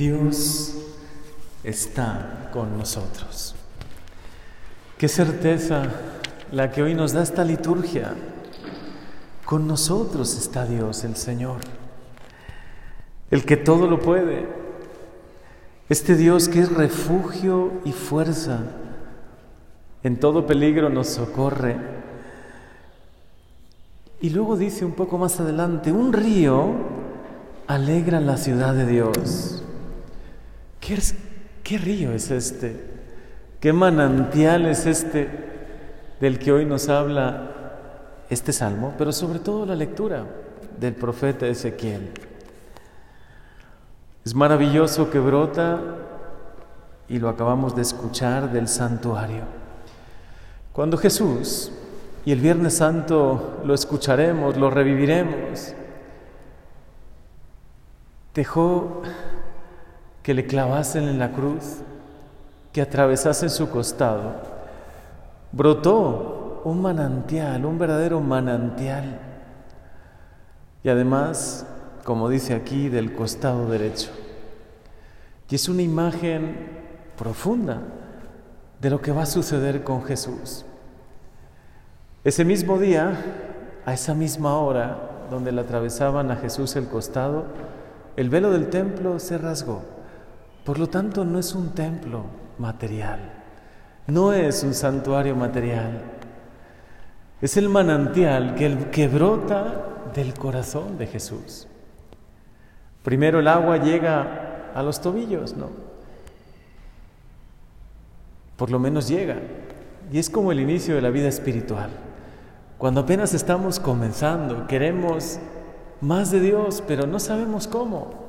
Dios está con nosotros. Qué certeza la que hoy nos da esta liturgia. Con nosotros está Dios, el Señor, el que todo lo puede. Este Dios que es refugio y fuerza, en todo peligro nos socorre. Y luego dice un poco más adelante, un río alegra la ciudad de Dios. ¿Qué, río es este? ¿Qué manantial es este del que hoy nos habla este salmo? Pero sobre todo la lectura del profeta Ezequiel. Es maravilloso que brota y lo acabamos de escuchar del santuario. Cuando Jesús, y el Viernes Santo lo escucharemos, lo reviviremos, dejó que le clavasen en la cruz, que atravesasen su costado, brotó un manantial, un verdadero manantial. Y además, como dice aquí, del costado derecho. Y es una imagen profunda de lo que va a suceder con Jesús. Ese mismo día, a esa misma hora, donde le atravesaban a Jesús el costado, el velo del templo se rasgó. Por lo tanto, no es un templo material, no es un santuario material, es el manantial que, brota del corazón de Jesús. Primero el agua llega a los tobillos, ¿no? Por lo menos llega. Y es como el inicio de la vida espiritual. Cuando apenas estamos comenzando, queremos más de Dios, pero no sabemos cómo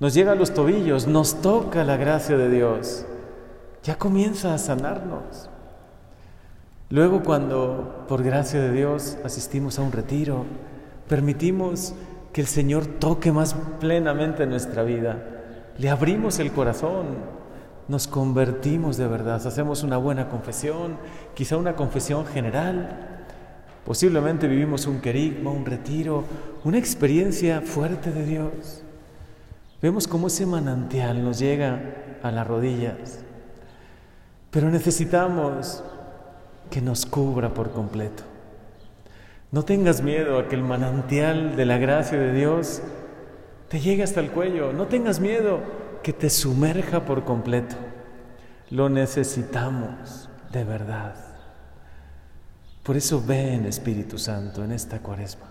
nos llega a los tobillos, nos toca la gracia de Dios, ya comienza a sanarnos. Luego cuando por gracia de Dios asistimos a un retiro, permitimos que el Señor toque más plenamente nuestra vida, le abrimos el corazón, nos convertimos de verdad, hacemos una buena confesión, quizá una confesión general, posiblemente vivimos un querigma, un retiro, una experiencia fuerte de Dios. Vemos cómo ese manantial nos llega a las rodillas, pero necesitamos que nos cubra por completo. No tengas miedo a que el manantial de la gracia de Dios te llegue hasta el cuello. No tengas miedo que te sumerja por completo. Lo necesitamos de verdad. Por eso ven Espíritu Santo en esta cuaresma.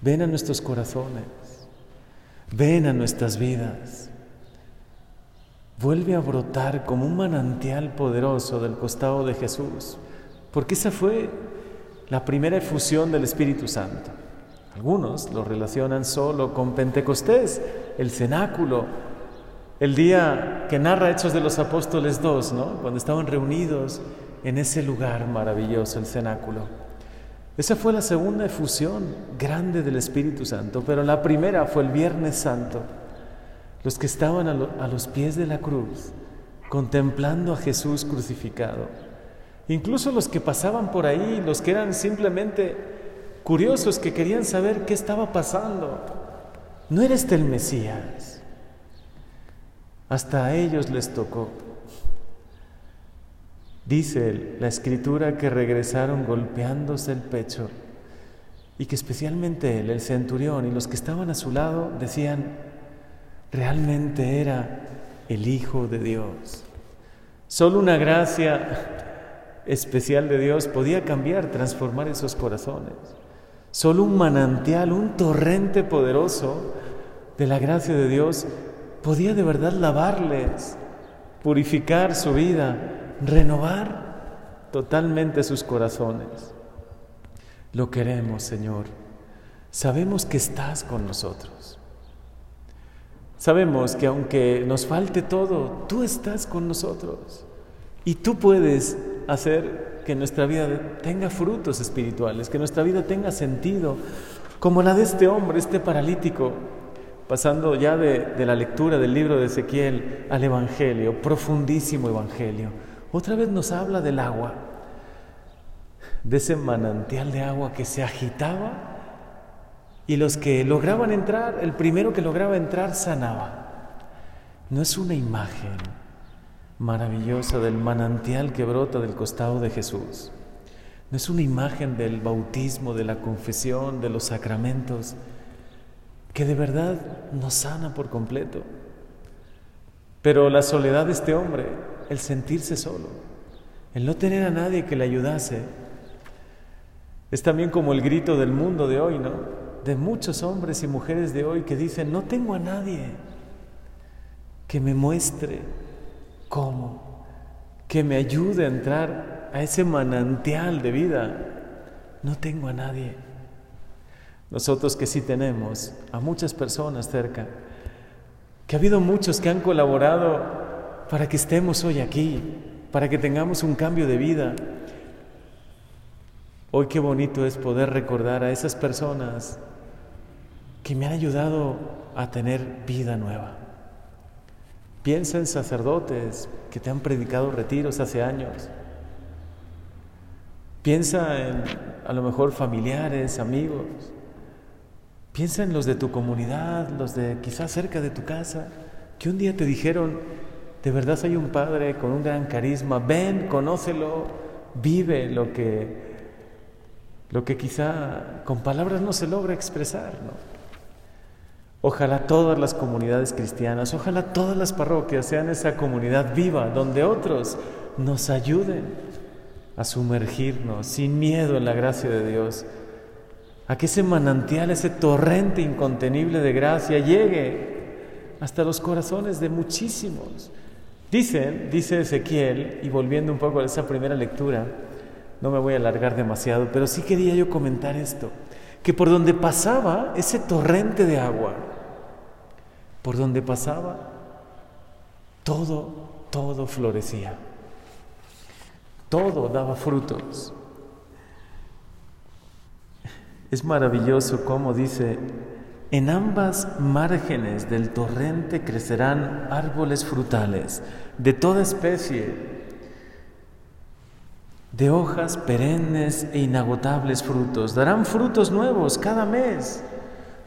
Ven a nuestros corazones. Ven a nuestras vidas. Vuelve a brotar como un manantial poderoso del costado de Jesús, porque esa fue la primera efusión del Espíritu Santo. Algunos lo relacionan solo con Pentecostés, el cenáculo, el día que narra Hechos de los Apóstoles 2, ¿no? cuando estaban reunidos en ese lugar maravilloso, el cenáculo. Esa fue la segunda efusión grande del Espíritu Santo, pero la primera fue el Viernes Santo. Los que estaban a, los pies de la cruz, contemplando a Jesús crucificado. Incluso los que pasaban por ahí, los que eran simplemente curiosos, que querían saber qué estaba pasando. No era este el Mesías. Hasta a ellos les tocó. Dice la escritura que regresaron golpeándose el pecho y que especialmente él, el centurión y los que estaban a su lado decían, realmente era el Hijo de Dios. Solo una gracia especial de Dios podía cambiar, transformar esos corazones. Solo un manantial, un torrente poderoso de la gracia de Dios podía de verdad lavarles, purificar su vida, renovar totalmente sus corazones. Lo queremos, Señor. Sabemos que estás con nosotros. Sabemos que aunque nos falte todo, tú estás con nosotros. Y tú puedes hacer que nuestra vida tenga frutos espirituales, que nuestra vida tenga sentido, como la de este hombre, este paralítico, pasando ya de, de la lectura del libro de Ezequiel al Evangelio, profundísimo Evangelio otra vez nos habla del agua, de ese manantial de agua que se agitaba Y los que lograban entrar, el primero que lograba entrar sanaba. No es una imagen maravillosa del manantial que brota del costado de Jesús. No es una imagen del bautismo, de la confesión, de los sacramentos, que de verdad nos sana por completo. Pero la soledad de este hombre, el sentirse solo, el no tener a nadie que le ayudase, es también como el grito del mundo de hoy, ¿no? De muchos hombres y mujeres de hoy que dicen, no tengo a nadie que me muestre cómo, que me ayude a entrar a ese manantial de vida. No tengo a nadie. Nosotros que sí tenemos a muchas personas cerca, que ha habido muchos que han colaborado para que estemos hoy aquí, para que tengamos un cambio de vida, Hoy qué bonito es poder recordar a esas personas que me han ayudado a tener vida nueva. Piensa en sacerdotes que te han predicado retiros hace años. Piensa en a lo mejor familiares, amigos. Piensa en los de tu comunidad, los de quizás cerca de tu casa, que un día te dijeron, de verdad hay un padre con un gran carisma, ven, conócelo, vive lo que lo que quizá con palabras no se logra expresar. ¿no? Ojalá todas las comunidades cristianas, ojalá todas las parroquias sean esa comunidad viva donde otros nos ayuden a sumergirnos sin miedo en la gracia de Dios, a que ese manantial, ese torrente incontenible de gracia llegue hasta los corazones de muchísimos. Dicen, dice Ezequiel, y volviendo un poco a esa primera lectura, no me voy a alargar demasiado, pero sí quería yo comentar esto, que por donde pasaba ese torrente de agua, por donde pasaba, todo, todo florecía, todo daba frutos. Es maravilloso como dice, en ambas márgenes del torrente crecerán árboles frutales de toda especie de hojas perennes e inagotables frutos. Darán frutos nuevos cada mes,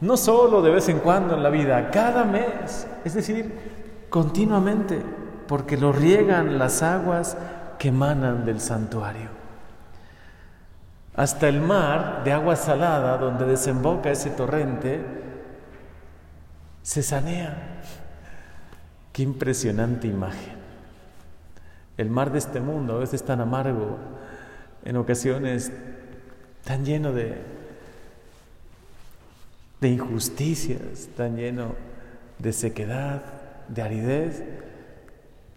no solo de vez en cuando en la vida, cada mes, es decir, continuamente, porque lo riegan las aguas que emanan del santuario. Hasta el mar de agua salada, donde desemboca ese torrente, se sanea. Qué impresionante imagen. El mar de este mundo a veces tan amargo, en ocasiones tan lleno de, de injusticias, tan lleno de sequedad, de aridez.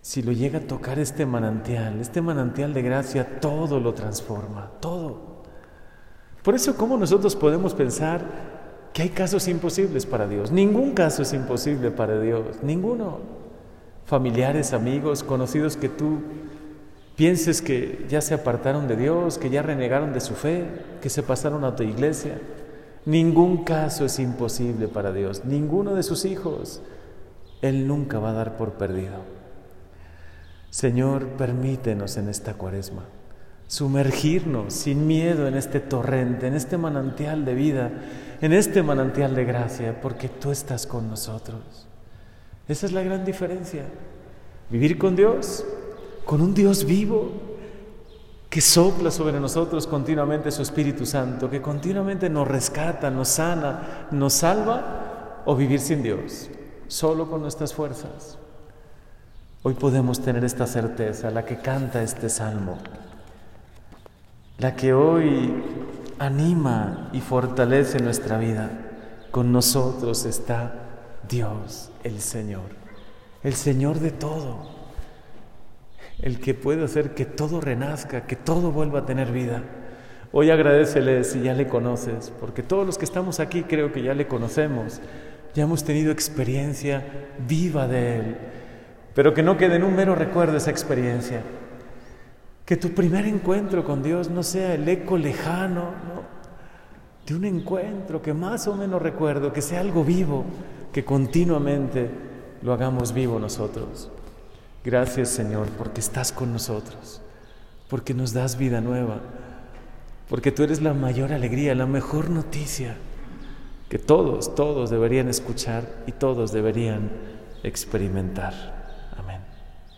Si lo llega a tocar este manantial, este manantial de gracia, todo lo transforma, todo. Por eso, ¿cómo nosotros podemos pensar que hay casos imposibles para Dios? Ningún caso es imposible para Dios, ninguno familiares, amigos, conocidos que tú pienses que ya se apartaron de Dios, que ya renegaron de su fe, que se pasaron a tu iglesia. Ningún caso es imposible para Dios, ninguno de sus hijos. Él nunca va a dar por perdido. Señor, permítenos en esta cuaresma sumergirnos sin miedo en este torrente, en este manantial de vida, en este manantial de gracia, porque tú estás con nosotros. Esa es la gran diferencia. Vivir con Dios, con un Dios vivo que sopla sobre nosotros continuamente su Espíritu Santo, que continuamente nos rescata, nos sana, nos salva, o vivir sin Dios, solo con nuestras fuerzas. Hoy podemos tener esta certeza, la que canta este salmo, la que hoy anima y fortalece nuestra vida. Con nosotros está Dios, el Señor, el Señor de todo, el que puede hacer que todo renazca, que todo vuelva a tener vida. Hoy agradecele si ya le conoces, porque todos los que estamos aquí creo que ya le conocemos, ya hemos tenido experiencia viva de Él, pero que no quede en un mero recuerdo esa experiencia. Que tu primer encuentro con Dios no sea el eco lejano de un encuentro que más o menos recuerdo, que sea algo vivo, que continuamente lo hagamos vivo nosotros. Gracias Señor porque estás con nosotros, porque nos das vida nueva, porque tú eres la mayor alegría, la mejor noticia. que todos, todos deberían escuchar y todos deberían experimentar.